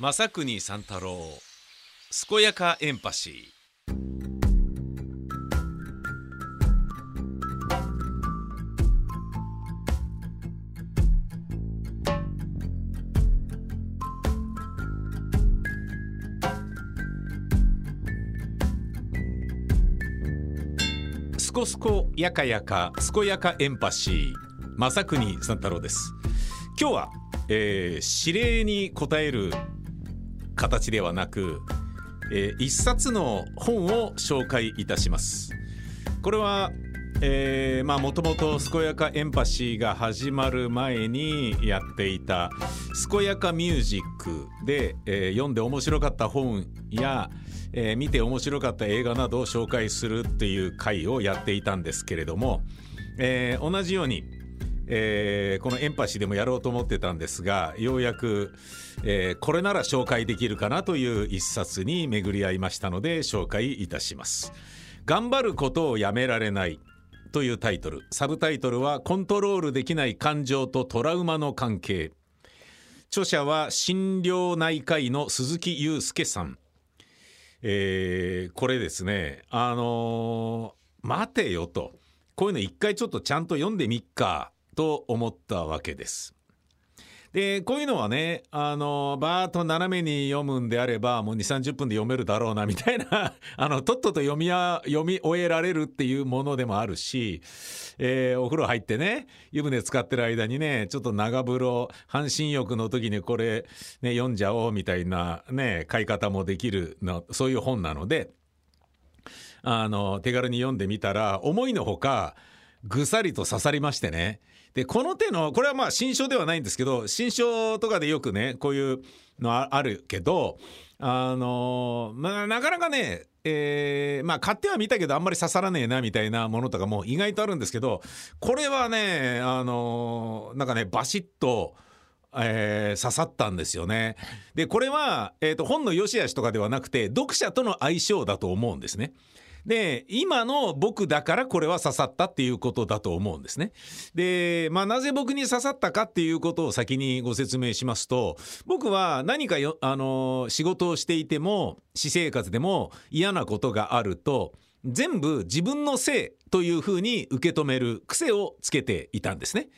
正国三太郎健やかエンパシー。すこすこやかやか健やかエンパシー正国三太郎です。今日は、えー、指令に応える形ではなく、えー、一冊の本を紹介いたします。これはえー、まあもともと健やかエンパシーが始まる前にやっていた健やかミュージックで、えー、読んで面白かった本や、えー、見て面白かった映画などを紹介するっていう回をやっていたんですけれども、えー、同じように、えー、このエンパシーでもやろうと思ってたんですがようやく、えー、これなら紹介できるかなという一冊に巡り合いましたので紹介いたします。頑張ることをやめられないというタイトル。サブタイトルはコントロールできない感情とトラウマの関係。著者は心療内科医の鈴木祐介さん、えー、これですね。あのー、待てよと。こういうの一回ちょっとちゃんと読んでみっか。と思ったわけです。でこういうのはねあのバーッと斜めに読むんであればもう2 3 0分で読めるだろうなみたいな あのとっとと読みや読み終えられるっていうものでもあるし、えー、お風呂入ってね湯船使ってる間にねちょっと長風呂半身浴の時にこれ、ね、読んじゃおうみたいなね買い方もできるのそういう本なのであの手軽に読んでみたら思いのほかぐさりと刺さりましてね。でこの手のこれはまあ新書ではないんですけど新書とかでよくねこういうのあるけどあのまあなかなかねえー、まあ買ってはみたけどあんまり刺さらねえなみたいなものとかも意外とあるんですけどこれはねあのなんかねバシッと。えー、刺さったんですよね。でこれは、えーと、本の良し悪しとかではなくて読者との相性だと思うんですね。で今の僕だからこれは刺さったっていうことだと思うんですね。でまあなぜ僕に刺さったかっていうことを先にご説明しますと僕は何かよあの仕事をしていても私生活でも嫌なことがあると全部自分のせいというふうに受け止める癖をつけていたんですね。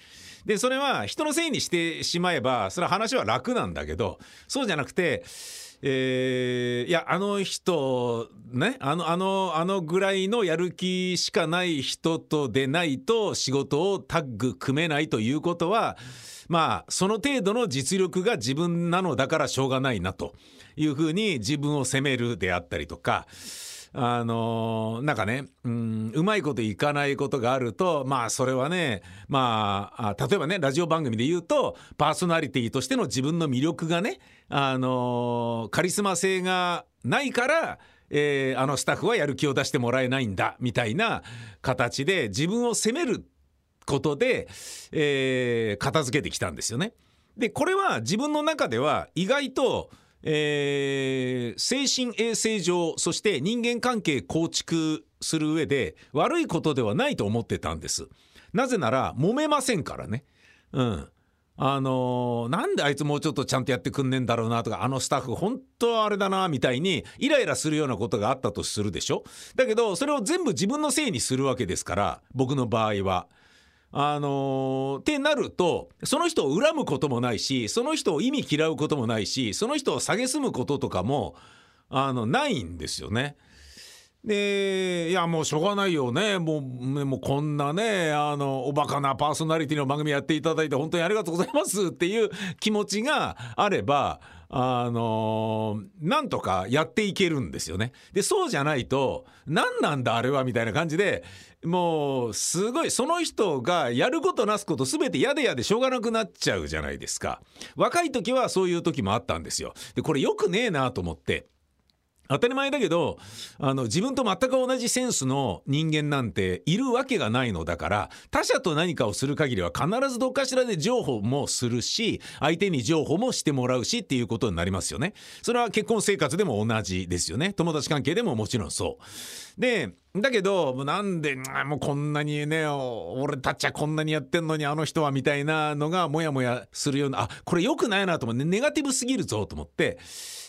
でそれは人のせいにしてしまえばそれは話は楽なんだけどそうじゃなくてえー、いやあの人ねあのあのあのぐらいのやる気しかない人とでないと仕事をタッグ組めないということはまあその程度の実力が自分なのだからしょうがないなというふうに自分を責めるであったりとか。あのなんかね、うん、うまいこといかないことがあるとまあそれはねまあ例えばねラジオ番組で言うとパーソナリティとしての自分の魅力がねあのカリスマ性がないからえー、あのスタッフはやる気を出してもらえないんだみたいな形で自分を責めることで、えー、片付けてきたんですよね。でこれは自分の中では意外とえー、精神衛生上そして人間関係構築する上で悪いことではないと思ってたんです。なぜなら揉めませんからね。うん。あのー、なんであいつもうちょっとちゃんとやってくんねえんだろうなとかあのスタッフ本当あれだなみたいにイライラするようなことがあったとするでしょ。だけどそれを全部自分のせいにするわけですから僕の場合は。あのー、ってなるとその人を恨むこともないしその人を意味嫌うこともないしその人を蔑むこととかもあのないんですよね。でいやもうしょうがないよねもうもうこんなねあのおバカなパーソナリティの番組やっていただいて本当にありがとうございますっていう気持ちがあればあのなんとかやっていけるんですよね。でそうじゃないと何なんだあれはみたいな感じでもうすごいその人がやることなすこと全て嫌で嫌でしょうがなくなっちゃうじゃないですか。若い時はそういう時もあったんですよ。でこれよくねえなと思って。当たり前だけどあの自分と全く同じセンスの人間なんているわけがないのだから他者と何かをする限りは必ずどっかしらで譲歩もするし相手に譲歩もしてもらうしっていうことになりますよね。それは結婚生活でも同じですよね。友達関係でももちろんそう。でだけどもうなんでもうこんなにね俺たちはこんなにやってんのにあの人はみたいなのがモヤモヤするようなあこれ良くないなと思ってネガティブすぎるぞと思って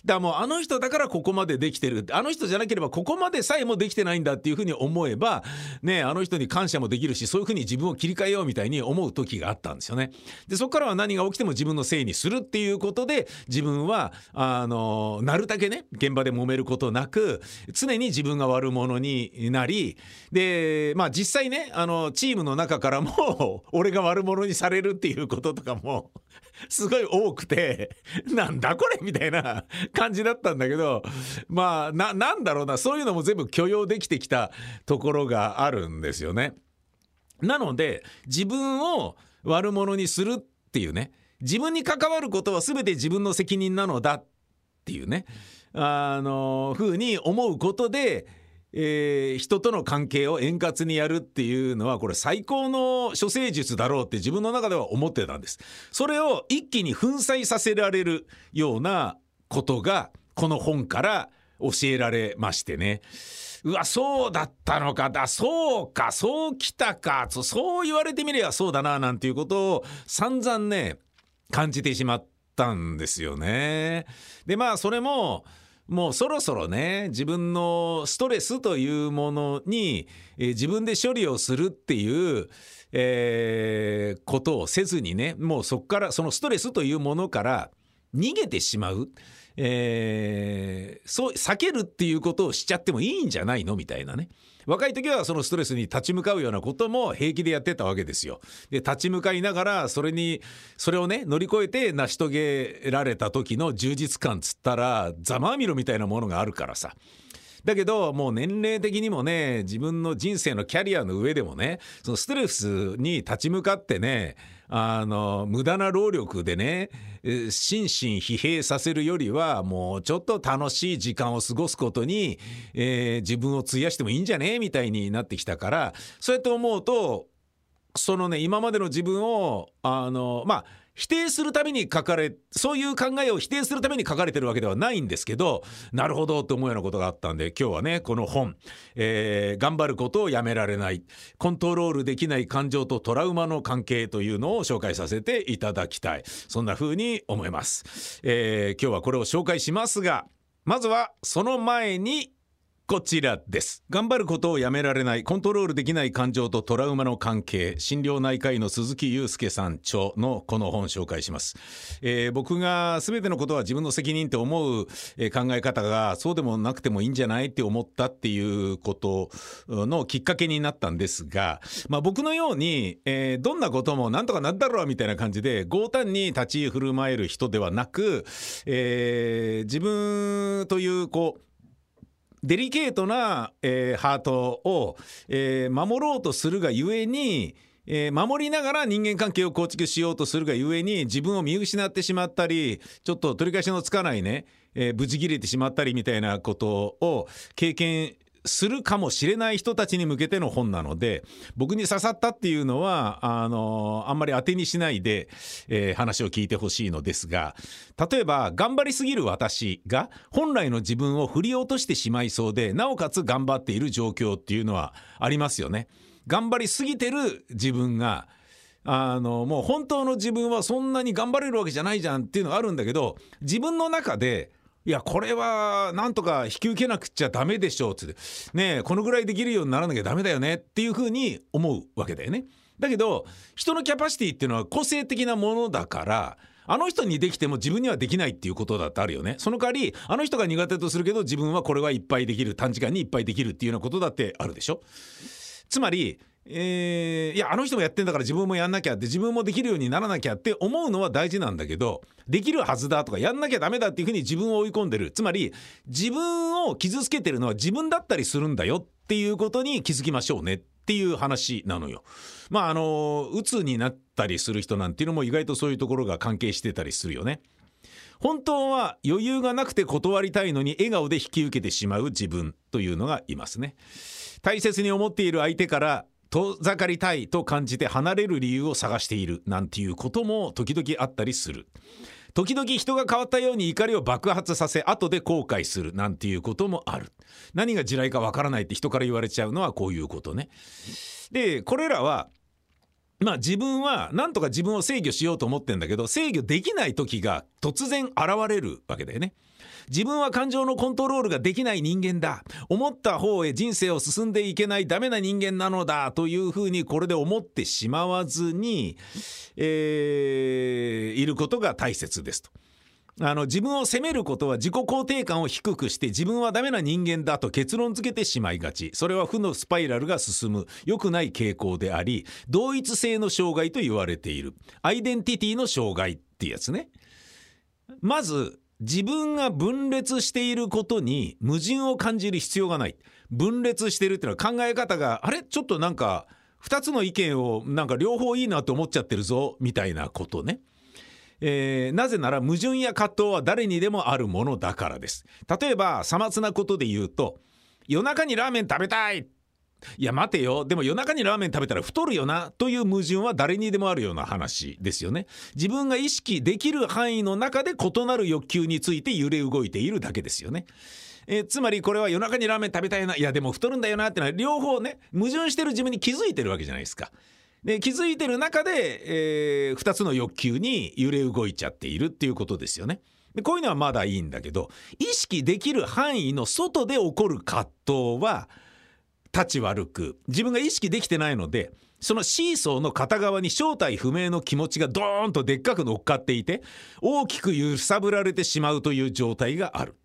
だからもうあの人だからここまでできてるあの人じゃなければここまでさえもできてないんだっていうふうに思えばねあの人に感謝もできるしそういうふうに自分を切り替えようみたいに思う時があったんですよね。でそこからは何が起きても自分のせいにするっていうことで自分はあのなるだけね現場で揉めることなく常に自分が悪者になりでまあ実際ねあのチームの中からも 俺が悪者にされるっていうこととかも すごい多くて なんだこれ？みたいな感じだったんだけどまあななんだろうな？そういうのも全部許容できてきたところがあるんですよね。なので自分を悪者にするっていうね自分に関わることは全て自分の責任なのだっていうねあのふうに思うことでえー、人との関係を円滑にやるっていうのはこれ最高の処世術だろうって自分の中では思ってたんです。それを一気に粉砕させられるようなことがこの本から教えられましてね。うわそうだったのかだそうかそうきたかそう言われてみればそうだななんていうことを散々ね感じてしまったんですよね。でまあそれももうそろそろね自分のストレスというものに、えー、自分で処理をするっていう、えー、ことをせずにねもうそこからそのストレスというものから逃げてしまう。えー、そう避けるっていうことをしちゃってもいいんじゃないの？みたいなね若い時はそのストレスに立ち向かうようなことも平気でやってたわけですよ。で立ち向かいながらそれにそれをね乗り越えて成し遂げられた時の充実感つったらざまあみろみたいなものがあるからさ。だけどもう年齢的にもね自分の人生のキャリアの上でもねそのストレスに立ち向かってねあの無駄な労力でね心身疲弊させるよりはもうちょっと楽しい時間を過ごすことに、えー、自分を費やしてもいいんじゃね？みたいになってきたからそうやって思うとそのね今までの自分をあのまあ否定するために書かれそういう考えを否定するために書かれてるわけではないんですけどなるほどと思うようなことがあったんで今日はねこの本、えー、頑張ることをやめられないコントロールできない感情とトラウマの関係というのを紹介させていただきたい。そんな風に思います、えー、今日はこれを紹介しますがまずはその前にこちらです。頑張ることをやめられないコントロールできない感情とトラウマの関係心療内科医の鈴木祐介さん著のこの本紹介します、えー、僕が全てのことは自分の責任って思う、え、考え方がそうでもなくてもいいんじゃないって思ったっていうことのきっかけになったんですが、まあ、僕のように、えー、どんなこともなんとかなんだろうみたいな感じで強胆に立ち振る舞える人ではなく、えー、自分というこうデリケートな、えー、ハートを、えー、守ろうとするがゆえに、えー、守りながら人間関係を構築しようとするがゆえに自分を見失ってしまったりちょっと取り返しのつかないね、えー、無事切れてしまったりみたいなことを経験するかもしれない人たちに向けての本なので僕に刺さったっていうのはあのあんまり当てにしないで、えー、話を聞いてほしいのですが例えば頑張りすぎる私が本来の自分を振り落としてしまいそうでなおかつ頑張っている状況っていうのはありますよね。頑張りすぎてる自分があのもう本当の自分はそんなに頑張れるわけじゃないじゃんっていうのがあるんだけど自分の中でいやこれはなんとか引き受けなくちゃダメでしょうってねえこのぐらいできるようにならなきゃダメだよねっていうふうに思うわけだよね。だけど人のキャパシティっていうのは個性的なものだからあの人にできても自分にはできないっていうことだってあるよね。その代わりあの人が苦手とするけど自分はこれはいっぱいできる短時間にいっぱいできるっていうようなことだってあるでしょ。つまりえー、いやあの人もやってんだから自分もやんなきゃって自分もできるようにならなきゃって思うのは大事なんだけどできるはずだとかやんなきゃダメだっていうふうに自分を追い込んでるつまり自分を傷つけてるのは自分だったりするんだよっていうことに気づきましょうねっていう話なのよ。まああの鬱になったりする人なんていうのも意外とそういうところが関係してたりするよね。本当は余裕がなくて断りたいのに笑顔で引き受けてしまう自分というのがいますね。大切に思っている相手から遠ざかりたいと感じて離れる理由を探しているなんていうことも時々あったりする。時々人が変わったように怒りを爆発させ後で後悔するなんていうこともある。何が地雷かわからないって人から言われちゃうのはこういうことね。でこれらはまあ自分は何とか自分を制御しようと思ってんだけど制御できない時が突然現れるわけだよね。自分は感情のコントロールができない人間だ。思った方へ人生を進んでいけないダメな人間なのだというふうにこれで思ってしまわずに、えー、いることが大切ですと。あの自分を責めることは自己肯定感を低くして自分はダメな人間だと結論付けてしまいがち。それは負のスパイラルが進む。良くない傾向であり同一性の障害と言われている。アイデンティティの障害ってやつね。まず自分が分裂していることに矛盾を感じる必要がない。分裂してるっていうのは考え方があれ？ちょっとなんか2つの意見をなんか両方いいなと思っちゃってるぞみたいなことね。えー、なぜなら矛盾や葛藤は誰にでもあるものだからです。例えばさまつなことで言うと夜中にラーメン食べたいいや待てよ。でも夜中にラーメン食べたら太るよなという矛盾は誰にでもあるような話ですよね。自分が意識できる範囲の中で異なる欲求について揺れ動いているだけですよね。えつまりこれは夜中にラーメン食べたいな。いやでも太るんだよなってのは両方ね矛盾してる自分に気づいてるわけじゃないですか。で気づいてる中で、えー、2つの欲求に揺れ動いちゃっているっていうことですよね。でこういうのはまだいいんだけど意識できる範囲の外で起こる葛藤は立ち悪く自分が意識できてないのでそのシーソーの片側に正体不明の気持ちがドーンとでっかく乗っかっていて大きく揺さぶられてしまうという状態がある。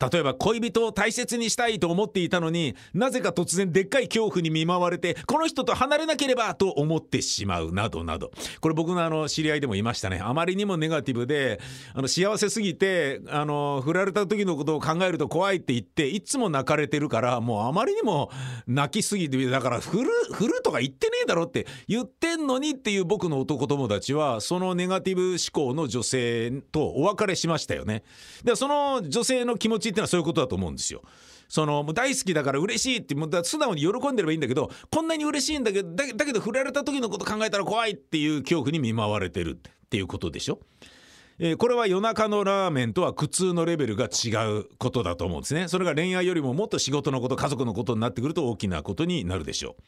例えば恋人を大切にしたいと思っていたのになぜか突然でっかい恐怖に見舞われてこの人と離れなければと思ってしまうなどなどこれ僕のあの知り合いでもいましたねあまりにもネガティブであの幸せすぎてあの振られた時のことを考えると怖いって言っていつも泣かれてるからもうあまりにも泣きすぎてだから振る振るとか言ってねえだろって言ってんのにっていう僕の男友達はそのネガティブ思考の女性とお別れしましたよね。でその女性の気持ちっていうのはそういうことだと思うんですよ。そのもう大好きだから嬉しいってもう素直に喜んでればいいんだけどこんなに嬉しいんだけどだだけど振られた時のこと考えたら怖いっていう恐怖に見舞われてるっていうことでしょ？えー、これは夜中のラーメンとは苦痛のレベルが違うことだと思うんですね。それが恋愛よりももっと仕事のこと家族のことになってくると大きなことになるでしょう。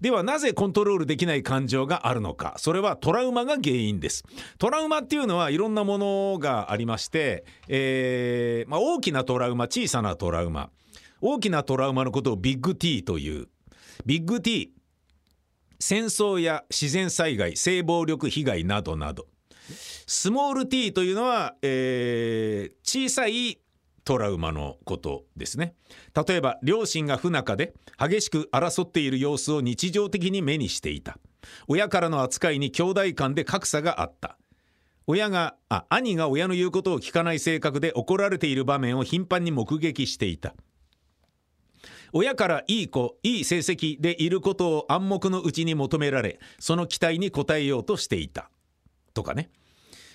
ではなぜコントロールできない感情があるのか。それはトラウマが原因です。トラウマっていうのはいろんなものがありまして、えーまあ、大きなトラウマ小さなトラウマ。大きなトラウマのことをビッグ T という。ビッグ T 戦争や自然災害性暴力被害などなど。スモール t というのは、えー、小さいトラウマのことですね。例えば両親が不仲で激しく争っている様子を日常的に目にしていた。親からの扱いに兄弟間で格差があった。親があ兄が親の言うことを聞かない性格で怒られている場面を頻繁に目撃していた。親からいい子いい成績でいることを暗黙のうちに求められその期待に応えようとしていた。とかね。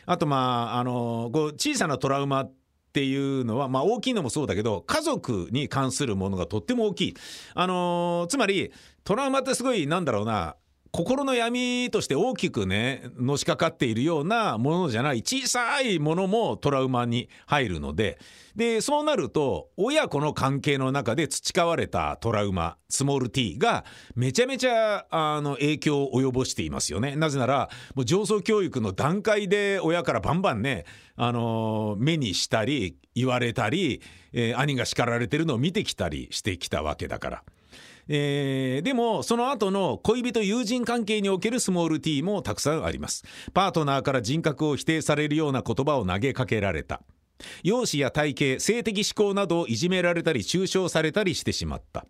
あとまああのこう小さなトラウマっていうのは、まあ、大きいのもそうだけど家族に関するものがとっても大きい。あのー、つまりトラウマってすごいなんだろうな心の闇として大きくねのしかかっているようなものじゃない小さいものもトラウマに入るのででそうなると親子の関係の中で培われたトラウマスモール t がめちゃめちゃあの影響を及ぼしていますよね。なぜならもう上層教育の段階で親からバンバンねあの目にしたり言われたり、えー、兄が叱られてるのを見てきたりしてきたわけだから。えー、でもその後の恋人友人関係におけるスモール t もたくさんあります。パートナーから人格を否定されるような言葉を投げかけられた。容姿や体型性的指向などをいじめられたり中傷されたりしてしまった。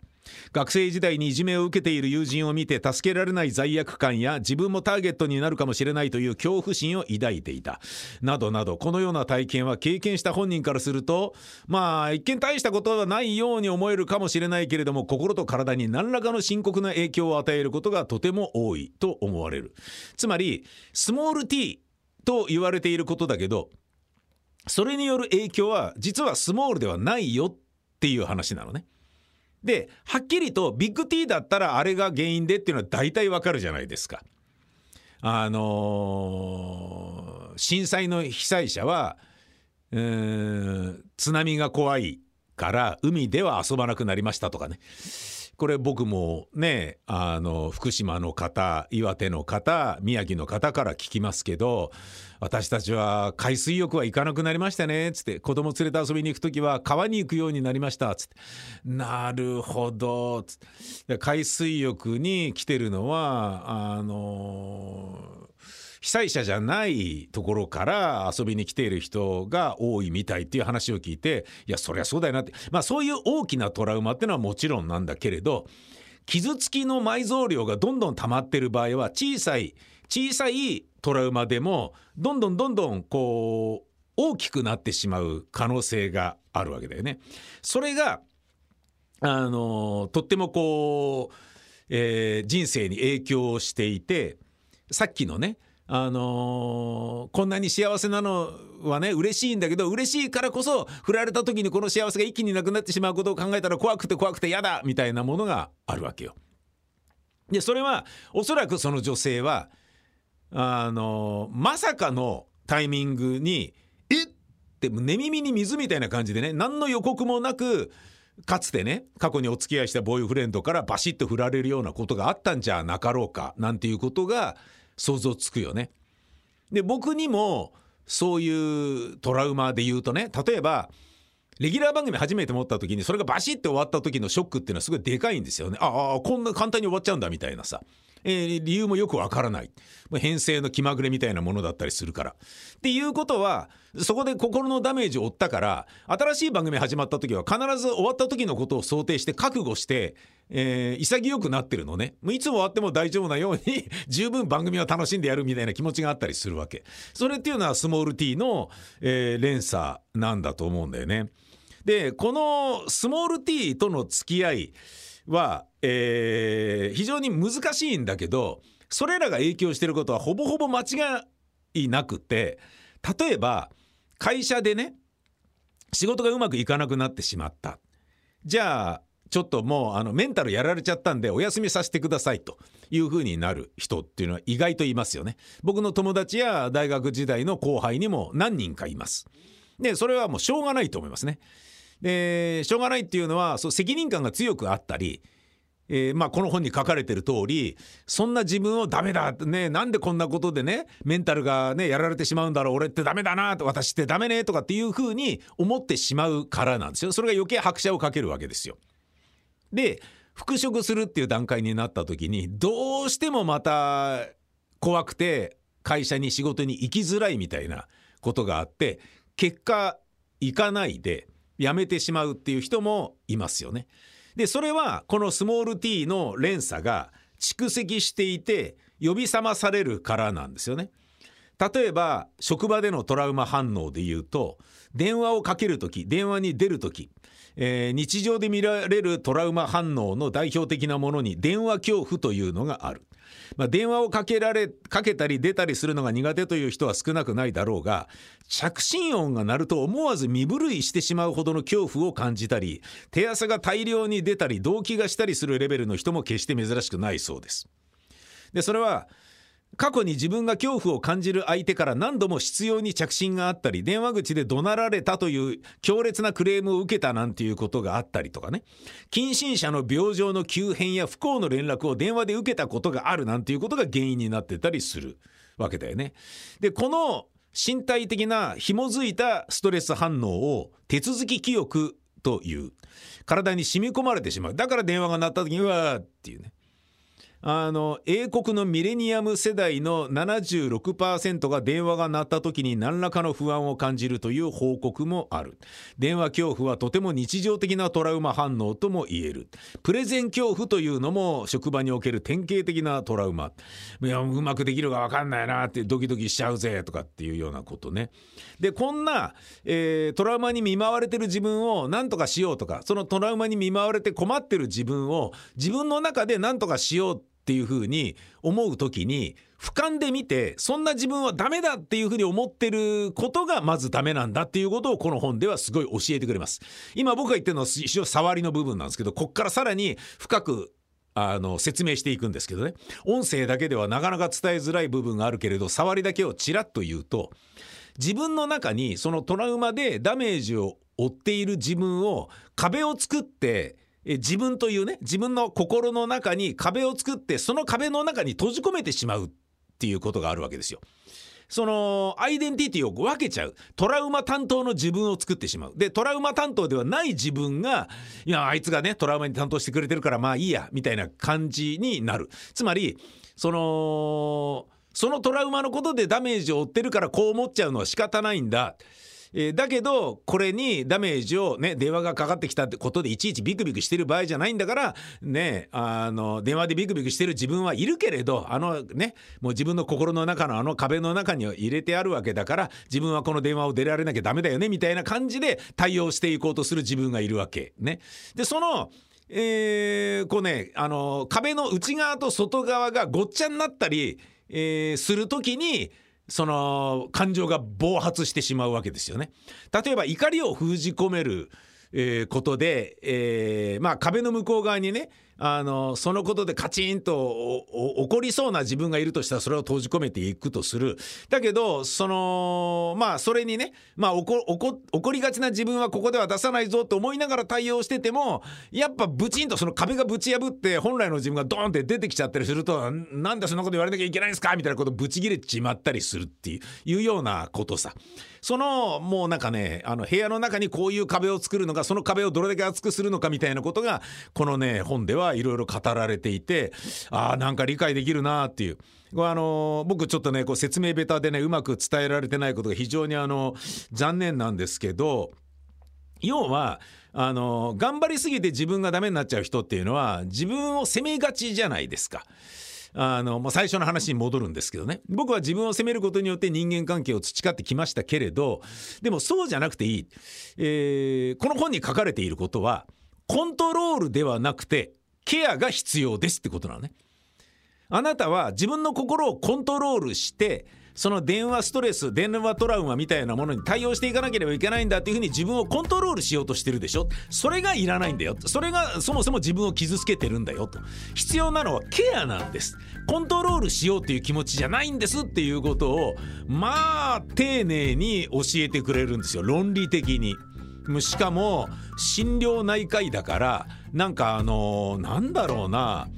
学生時代にいじめを受けている友人を見て助けられない罪悪感や自分もターゲットになるかもしれないという恐怖心を抱いていた。などなどこのような体験は経験した本人からするとまあ一見大したことはないように思えるかもしれないけれども心と体に何らかの深刻な影響を与えることがとても多いと思われる。つまりスモール t と言われていることだけどそれによる影響は実はスモールではないよっていう話なのね。ではっきりとビッグ T だったらあれが原因でっていうのは大体わかるじゃないですか。あの震災の被災者は津波が怖いから海では遊ばなくなりましたとかねこれ僕もねあの福島の方岩手の方宮城の方から聞きますけど私たちは海水浴は行かなくなりましたねつって子供連れて遊びに行く時は川に行くようになりましたつって。なるほどつって。海水浴に来てるのはあの被災者じゃないところから遊びに来ている人が多いみたいっていう話を聞いていやそりゃそうだよなってまあそういう大きなトラウマっていうのはもちろんなんだけれど傷つきの埋蔵量がどんどん溜まってる場合は小さい小さいトラウマでもどんどんどんどんこう大きくなってしまう可能性があるわけだよね。それがあのとってもこう、えー、人生に影響していてさっきのねあのー、こんなに幸せなのはね嬉しいんだけど嬉しいからこそ振られた時にこの幸せが一気になくなってしまうことを考えたら怖くて怖くて嫌だみたいなものがあるわけよ。でそれはおそらくその女性はあのー、まさかのタイミングに「えっ!」って寝耳に水みたいな感じでね何の予告もなくかつてね過去にお付き合いしたボーイフレンドからバシッと振られるようなことがあったんじゃなかろうかなんていうことが想像つくよね。で僕にもそういうトラウマで言うとね例えばレギュラー番組初めて持った時にそれがバシッて終わった時のショックっていうのはすごいでかいんですよね。ああこんな簡単に終わっちゃうんだみたいなさ。えー、理由もよくわからない。編成の気まぐれみたいなものだったりするから。っていうことはそこで心のダメージを負ったから新しい番組始まった時は必ず終わった時のことを想定して覚悟して、えー、潔くなってるのね。いつ終わっても大丈夫なように 十分番組を楽しんでやるみたいな気持ちがあったりするわけ。それっていうのはスモール T の、えー、連鎖なんだと思うんだよね。でこのスモール T との付き合いは、えー、非常に難しいんだけどそれらが影響してることはほぼほぼ間違いなくて例えば会社でね仕事がうまくいかなくなってしまった。じゃあちょっともうあのメンタルやられちゃったんでお休みさせてくださいというふうになる人っていうのは意外といますよね。僕の友達や大学時代の後輩にも何人かいます。でそれはもうしょうがないと思いますね。でしょうがないっていうのはそう責任感が強くあったりえー、まあ、この本に書かれてる通りそんな自分をダメだってねなんでこんなことでねメンタルがねやられてしまうんだろう俺ってダメだな私ってダメねとかっていうふうに思ってしまうからなんですよそれが余計拍車をかけるわけですよ。で復職するっていう段階になった時にどうしてもまた怖くて会社に仕事に行きづらいみたいなことがあって結果行かないで辞めてしまうっていう人もいますよね。でそれはこのスモール t の連鎖が蓄積していて呼び覚まされるからなんですよね。例えば職場でのトラウマ反応で言うと電話をかける時電話に出る時、えー、日常で見られるトラウマ反応の代表的なものに電話恐怖というのがある。まあ、電話をかけられかけたり出たりするのが苦手という人は少なくないだろうが着信音が鳴ると思わず身震いしてしまうほどの恐怖を感じたり手汗が大量に出たり動悸がしたりするレベルの人も決して珍しくないそうです。でそれは過去に自分が恐怖を感じる相手から何度も執拗に着信があったり電話口で怒鳴られたという強烈なクレームを受けたなんていうことがあったりとかね。近親者の病状の急変や不幸の連絡を電話で受けたことがあるなんていうことが原因になってたりするわけだよね。でこの身体的な紐づいたストレス反応を手続き記憶という。体に染み込まれてしまう。だから電話が鳴った時にはっていうね。あの英国のミレニアム世代の76%が電話が鳴った時に何らかの不安を感じるという報告もある。電話恐怖はとても日常的なトラウマ反応とも言える。プレゼン恐怖というのも職場における典型的なトラウマ。いやうまくできるか分かんないなってドキドキしちゃうぜとかっていうようなことね。でこんな、えー、トラウマに見舞われてる自分を何とかしようとかそのトラウマに見舞われて困ってる自分を自分の中で何とかしようってっていうふうに思う時に俯瞰で見てそんな自分はダメだっていうふうに思ってることがまずダメなんだっていうことをこの本ではすごい教えてくれます。今僕が言ってるのは一応触りの部分なんですけどこっからさらに深くあの説明していくんですけどね。音声だけではなかなか伝えづらい部分があるけれど触りだけをちらっと言うと自分の中にそのトラウマでダメージを負っている自分を壁を作ってえ自分というね自分の心の中に壁を作ってその壁の中に閉じ込めてしまうっていうことがあるわけですよ。そのアイデンティティを分けちゃう。トラウマ担当の自分を作ってしまう。でトラウマ担当ではない自分がいやあいつがねトラウマに担当してくれてるからまあいいやみたいな感じになる。つまりそのそのトラウマのことでダメージを負ってるからこう思っちゃうのは仕方ないんだ。えー、だけどこれにダメージをね電話がかかってきたってことでいちいちビクビクしてる場合じゃないんだからねあの電話でビクビクしてる自分はいるけれどあのねもう自分の心の中のあの壁の中に入れてあるわけだから自分はこの電話を出られなきゃダメだよねみたいな感じで対応していこうとする自分がいるわけね。でそのえー、こうねあの壁の内側と外側がごっちゃになったり、えー、する時にその感情が暴発してしまうわけですよね。例えば怒りを封じ込める、えー、ことで、えー、まあ壁の向こう側にねあのそのことでカチンと起こりそうな自分がいるとしたらそれを閉じ込めていくとするだけどそのまあそれにねまあ起ここりがちな自分はここでは出さないぞと思いながら対応しててもやっぱブチンとその壁がぶち破って本来の自分がドーンって出てきちゃったりするとなんでそんなこと言われなきゃいけないんですか？みたいなことぶち切れちまったりするっていうようなことさ。そのもうなんかねあの部屋の中にこういう壁を作るのかその壁をどれだけ厚くするのかみたいなことがこのね本ではいろいろ語られていてああなんか理解できるなっていう。あの僕ちょっとねこう説明ベタでねうまく伝えられてないことが非常にあの残念なんですけど要はあの頑張りすぎて自分がダメになっちゃう人っていうのは自分を責めがちじゃないですか。あの、まあ、最初の話に戻るんですけどね僕は自分を責めることによって人間関係を培ってきましたけれどでもそうじゃなくていい、えー、この本に書かれていることはコントロールではなくてケアが必要ですってことなのね。あなたは自分の心をコントロールしてその電話ストレス電話トラウマみたいなものに対応していかなければいけないんだっていうふうに自分をコントロールしようとしてるでしょ。それがいらないんだよ。それがそもそも自分を傷つけてるんだよと。必要なのはケアなんです。コントロールしようっていう気持ちじゃないんですっていうことをまあ丁寧に教えてくれるんですよ。論理的に。しかも心療内科医だからなんかあのなんだろうな、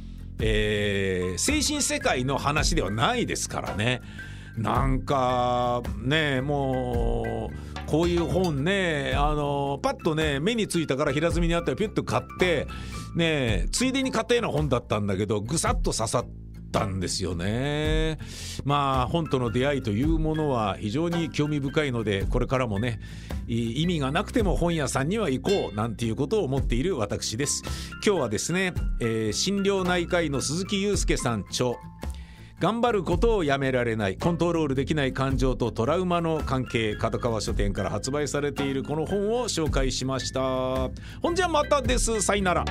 えー、精神世界の話ではないですからね。なんかねもうこういう本ねあのパッとね目についたから平積みにあったらピュッと買ってねついでに買ったような本だったんだけどぐさっと刺さってたんですよね。まあ本との出会いというものは非常に興味深いのでこれからもね意味がなくても本屋さんには行こうなんていうことを思っている私です。今日はですね、えー、心療内科医の鈴木祐介さん著頑張ることをやめられないコントロールできない感情とトラウマの関係角川書店から発売されているこの本を紹介しましたほんじゃまたですさよなら